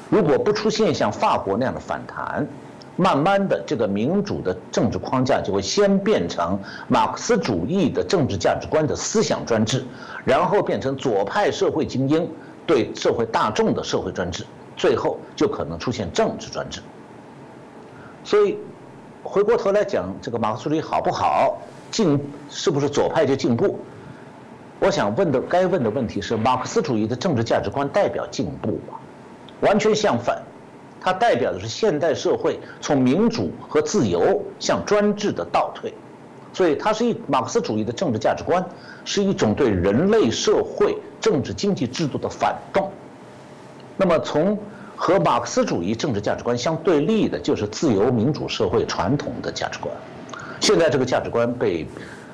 [SPEAKER 2] 如果不出现像法国那样的反弹，慢慢的，这个民主的政治框架就会先变成马克思主义的政治价值观的思想专制，然后变成左派社会精英对社会大众的社会专制，最后就可能出现政治专制。所以，回过头来讲，这个马克思主义好不好，进是不是左派就进步？我想问的该问的问题是：马克思主义的政治价值观代表进步吗？完全相反。它代表的是现代社会从民主和自由向专制的倒退，所以它是一马克思主义的政治价值观，是一种对人类社会政治经济制度的反动。那么，从和马克思主义政治价值观相对立的，就是自由民主社会传统的价值观。现在这个价值观被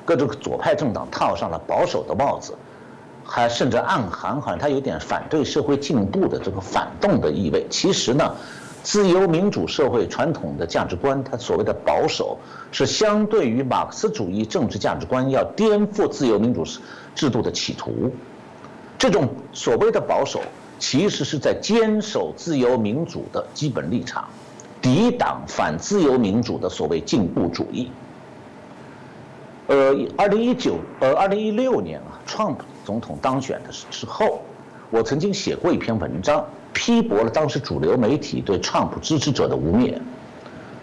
[SPEAKER 2] 各种左派政党套上了保守的帽子。还甚至暗含好像他有点反对社会进步的这个反动的意味。其实呢，自由民主社会传统的价值观，它所谓的保守，是相对于马克思主义政治价值观要颠覆自由民主制度的企图。这种所谓的保守，其实是在坚守自由民主的基本立场，抵挡反自由民主的所谓进步主义。呃，二零一九呃，二零一六年啊，Trump。总统当选的时候，我曾经写过一篇文章，批驳了当时主流媒体对川普支持者的污蔑，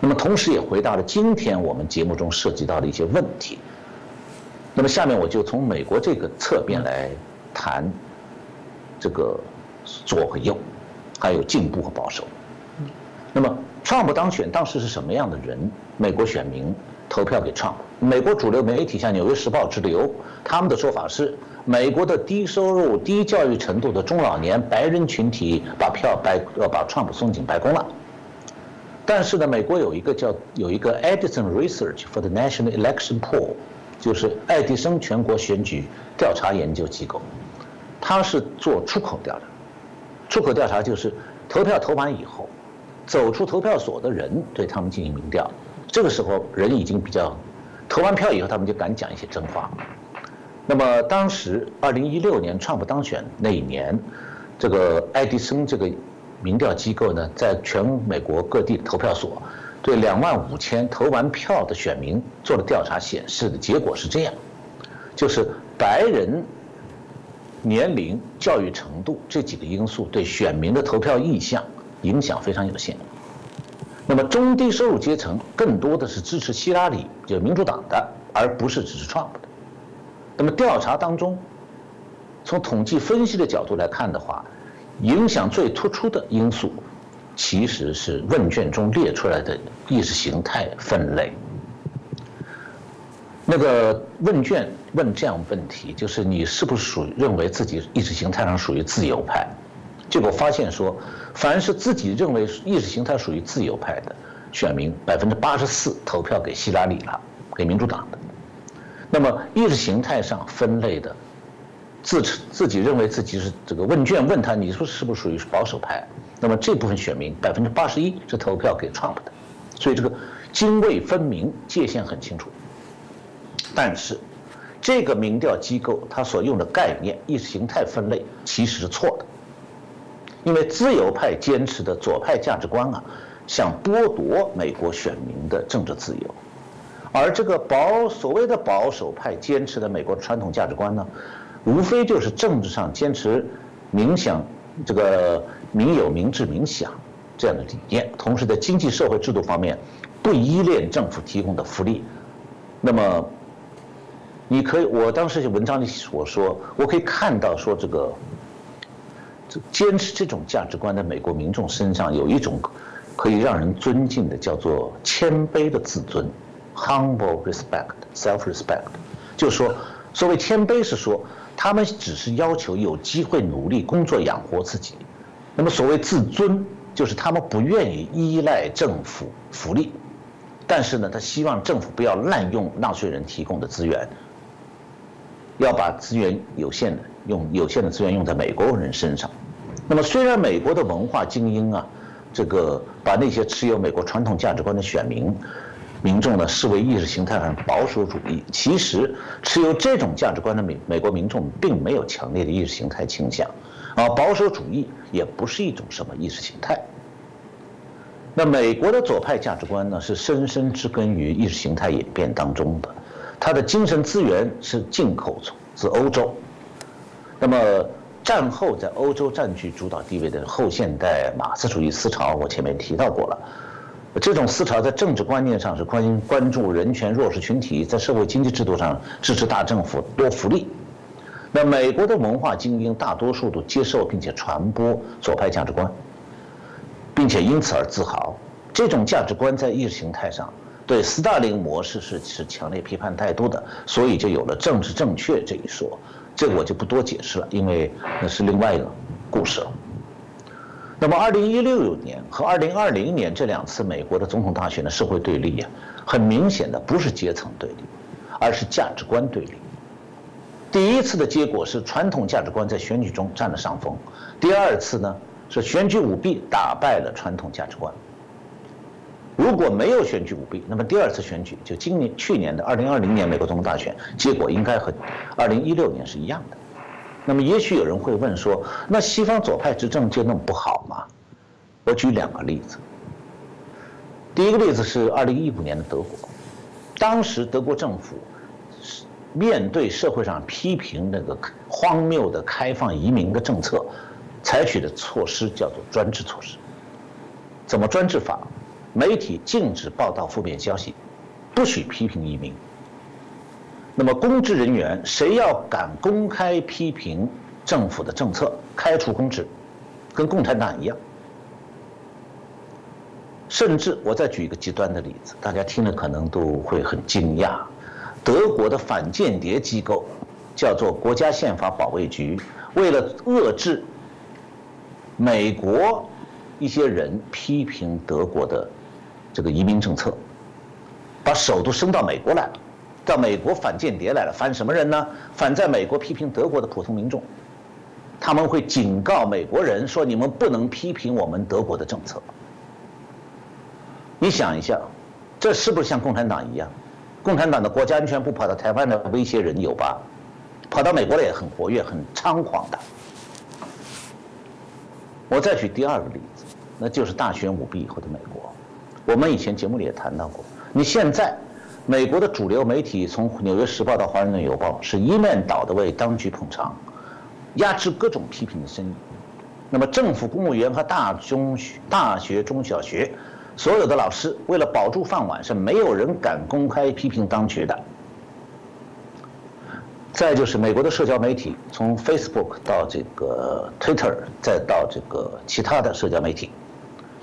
[SPEAKER 2] 那么同时也回答了今天我们节目中涉及到的一些问题。那么下面我就从美国这个侧面来谈这个左和右，还有进步和保守。那么川普当选当时是什么样的人？美国选民投票给川普，美国主流媒体像《纽约时报》之流，他们的说法是。美国的低收入、低教育程度的中老年白人群体把票白要把川普送进白宫了。但是呢，美国有一个叫有一个 Edison Research for the National Election Poll，就是爱迪生全国选举调查研究机构，它是做出口调查。出口调查就是投票投完以后，走出投票所的人对他们进行民调，这个时候人已经比较投完票以后，他们就敢讲一些真话。那么当时，二零一六年川普当选那一年，这个爱迪生这个民调机构呢，在全美国各地的投票所，对两万五千投完票的选民做了调查，显示的结果是这样：，就是白人、年龄、教育程度这几个因素对选民的投票意向影响非常有限。那么中低收入阶层更多的是支持希拉里，就民主党的，而不是支持川普的。那么调查当中，从统计分析的角度来看的话，影响最突出的因素，其实是问卷中列出来的意识形态分类。那个问卷问这样问题，就是你是不是属于认为自己意识形态上属于自由派？结果发现说，凡是自己认为意识形态属于自由派的选民，百分之八十四投票给希拉里了，给民主党的。那么意识形态上分类的，自自己认为自己是这个问卷问他，你说是不是属于保守派？那么这部分选民百分之八十一是投票给 Trump 的，所以这个泾渭分明，界限很清楚。但是这个民调机构它所用的概念意识形态分类其实是错的，因为自由派坚持的左派价值观啊，想剥夺美国选民的政治自由。而这个保所谓的保守派坚持的美国传统价值观呢，无非就是政治上坚持民享这个民有民治民享这样的理念，同时在经济社会制度方面不依恋政府提供的福利。那么，你可以，我当时文章里所说，我可以看到说这个坚持这种价值观的美国民众身上有一种可以让人尊敬的，叫做谦卑的自尊。humble respect, self-respect，就是说，所谓谦卑是说，他们只是要求有机会努力工作养活自己。那么所谓自尊，就是他们不愿意依赖政府福利，但是呢，他希望政府不要滥用纳税人提供的资源，要把资源有限的用有限的资源用在美国人身上。那么虽然美国的文化精英啊，这个把那些持有美国传统价值观的选民。民众呢视为意识形态上保守主义，其实持有这种价值观的美美国民众并没有强烈的意识形态倾向，啊，保守主义也不是一种什么意识形态。那美国的左派价值观呢是深深植根于意识形态演变当中的，它的精神资源是进口自欧洲。那么战后在欧洲占据主导地位的后现代马克思主义思潮，我前面提到过了。这种思潮在政治观念上是关关注人权弱势群体，在社会经济制度上支持大政府多福利。那美国的文化精英大多数都接受并且传播左派价值观，并且因此而自豪。这种价值观在意识形态上对斯大林模式是持强烈批判态度的，所以就有了政治正确这一说。这个我就不多解释了，因为那是另外一个故事了。那么，二零一六年和二零二零年这两次美国的总统大选的社会对立呀，很明显的不是阶层对立，而是价值观对立。第一次的结果是传统价值观在选举中占了上风，第二次呢是选举舞弊打败了传统价值观。如果没有选举舞弊，那么第二次选举就今年去年的二零二零年美国总统大选结果应该和二零一六年是一样的。那么，也许有人会问说：“那西方左派执政就那么不好吗？”我举两个例子。第一个例子是二零一五年的德国，当时德国政府面对社会上批评那个荒谬的开放移民的政策，采取的措施叫做专制措施。怎么专制法？媒体禁止报道负面消息，不许批评移民。那么，公职人员谁要敢公开批评政府的政策，开除公职，跟共产党一样。甚至，我再举一个极端的例子，大家听了可能都会很惊讶：德国的反间谍机构叫做国家宪法保卫局，为了遏制美国一些人批评德国的这个移民政策，把首都升到美国来了。到美国反间谍来了，反什么人呢？反在美国批评德国的普通民众，他们会警告美国人说：“你们不能批评我们德国的政策。”你想一下，这是不是像共产党一样？共产党的国家安全部跑到台湾来威胁人有吧？跑到美国来也很活跃、很猖狂的。我再举第二个例子，那就是大选舞弊以后的美国。我们以前节目里也谈到过，你现在。美国的主流媒体从《纽约时报》到《华盛顿邮报》是一面倒的为当局捧场，压制各种批评的声音。那么，政府公务员和大中学、大学、中小学所有的老师为了保住饭碗，是没有人敢公开批评当局的。再就是美国的社交媒体，从 Facebook 到这个 Twitter，再到这个其他的社交媒体，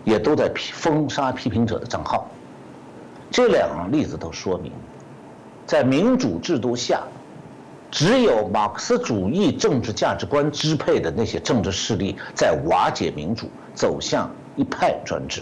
[SPEAKER 2] 也都在封杀批评者的账号。这两个例子都说明，在民主制度下，只有马克思主义政治价值观支配的那些政治势力在瓦解民主，走向一派专制。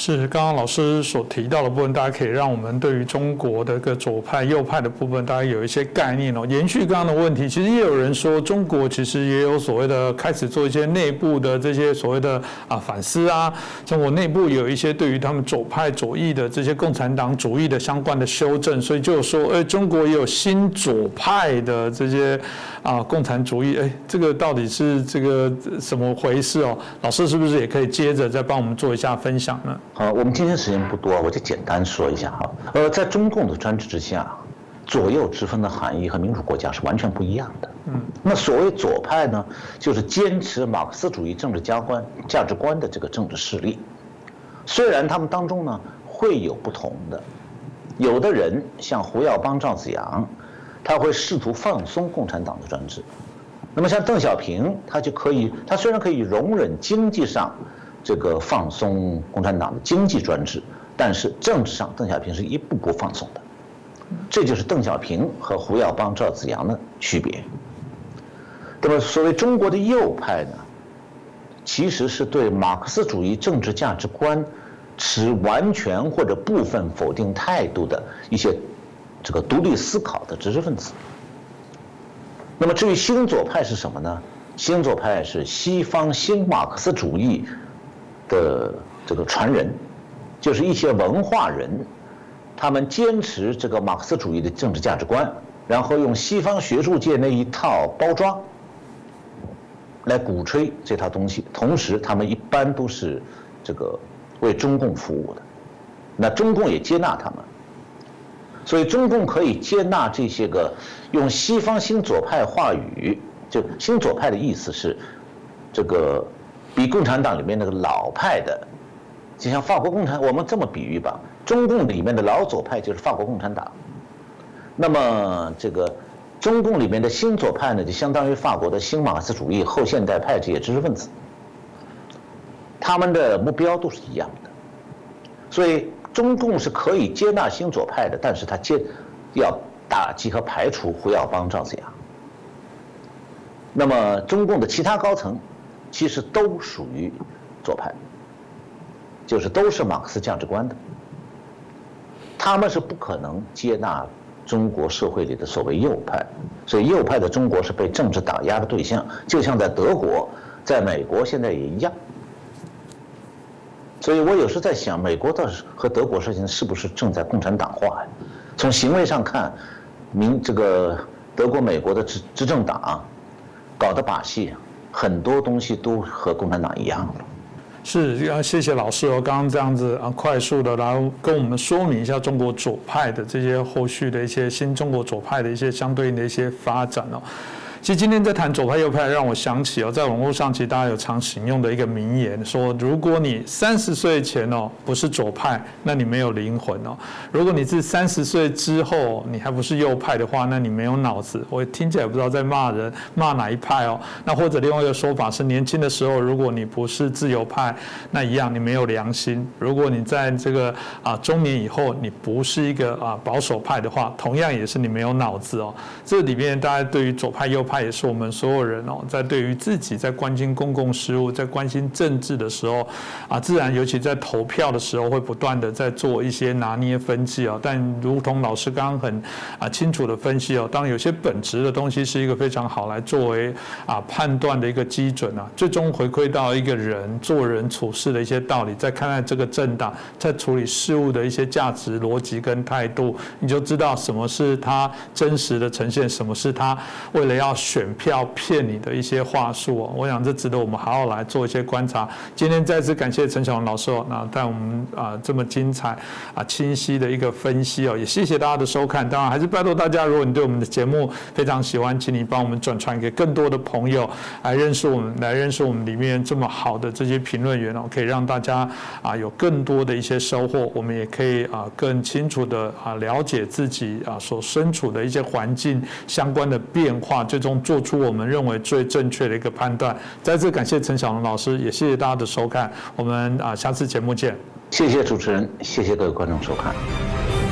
[SPEAKER 1] 是刚刚老师所提到的部分，大家可以让我们对于中国的个左派、右派的部分，大家有一些概念哦。延续刚刚的问题，其实也有人说，中国其实也有所谓的开始做一些内部的这些所谓的啊反思啊。中国内部有一些对于他们左派、左翼的这些共产党主义的相关的修正，所以就说，哎，中国也有新左派的这些啊共产主义，哎，这个到底是这个怎么回事哦？老师是不是也可以接着再帮我们做一下分享呢？
[SPEAKER 2] 好，我们今天时间不多，我就简单说一下哈。呃，在中共的专制之下，左右之分的含义和民主国家是完全不一样的。嗯，那所谓左派呢，就是坚持马克思主义政治家观价值观的这个政治势力。虽然他们当中呢会有不同的，有的人像胡耀邦、赵子阳，他会试图放松共产党的专制。那么像邓小平，他就可以，他虽然可以容忍经济上。这个放松共产党的经济专制，但是政治上邓小平是一步步放松的，这就是邓小平和胡耀邦、赵紫阳的区别。那么，所谓中国的右派呢，其实是对马克思主义政治价值观持完全或者部分否定态度的一些这个独立思考的知识分子。那么，至于新左派是什么呢？新左派是西方新马克思主义的这个传人，就是一些文化人，他们坚持这个马克思主义的政治价值观，然后用西方学术界那一套包装来鼓吹这套东西。同时，他们一般都是这个为中共服务的，那中共也接纳他们。所以，中共可以接纳这些个用西方新左派话语，就新左派的意思是，这个比共产党里面那个老派的，就像法国共产，我们这么比喻吧，中共里面的老左派就是法国共产党。那么，这个中共里面的新左派呢，就相当于法国的新马克思主义后现代派这些知识分子，他们的目标都是一样的，所以。中共是可以接纳新左派的，但是他接要打击和排除胡耀邦、赵紫阳。那么中共的其他高层其实都属于左派，就是都是马克思价值观的，他们是不可能接纳中国社会里的所谓右派，所以右派的中国是被政治打压的对象，就像在德国、在美国现在也一样。所以我有时在想，美国的和德国事情是不是正在共产党化呀？从行为上看，民这个德国、美国的执执政党搞的把戏，很多东西都和共产党一样。
[SPEAKER 1] 是，要谢谢老师哦，刚刚这样子啊，快速的来跟我们说明一下中国左派的这些后续的一些新中国左派的一些相对应的一些发展哦。其实今天在谈左派右派，让我想起哦，在网络上其实大家有常引用的一个名言，说如果你三十岁前哦不是左派，那你没有灵魂哦；如果你是三十岁之后你还不是右派的话，那你没有脑子。我听起来不知道在骂人，骂哪一派哦？那或者另外一个说法是，年轻的时候如果你不是自由派，那一样你没有良心；如果你在这个啊中年以后你不是一个啊保守派的话，同样也是你没有脑子哦。这里面大家对于左派右。派也是我们所有人哦，在对于自己在关心公共事务、在关心政治的时候，啊，自然尤其在投票的时候，会不断的在做一些拿捏分析哦。但如同老师刚刚很啊清楚的分析哦，当然有些本质的东西是一个非常好来作为啊判断的一个基准啊，最终回馈到一个人做人处事的一些道理，再看看这个政党在处理事务的一些价值逻辑跟态度，你就知道什么是他真实的呈现，什么是他为了要。选票骗你的一些话术哦，我想这值得我们好好来做一些观察。今天再次感谢陈小龙老师哦，那带我们啊这么精彩啊清晰的一个分析哦，也谢谢大家的收看。当然还是拜托大家，如果你对我们的节目非常喜欢，请你帮我们转传给更多的朋友来认识我们，来认识我们里面这么好的这些评论员哦，可以让大家啊有更多的一些收获。我们也可以啊更清楚的啊了解自己啊所身处的一些环境相关的变化，最终。做出我们认为最正确的一个判断。再次感谢陈小龙老师，也谢谢大家的收看。我们啊，下次节目见。
[SPEAKER 2] 谢谢主持人，谢谢各位观众收看。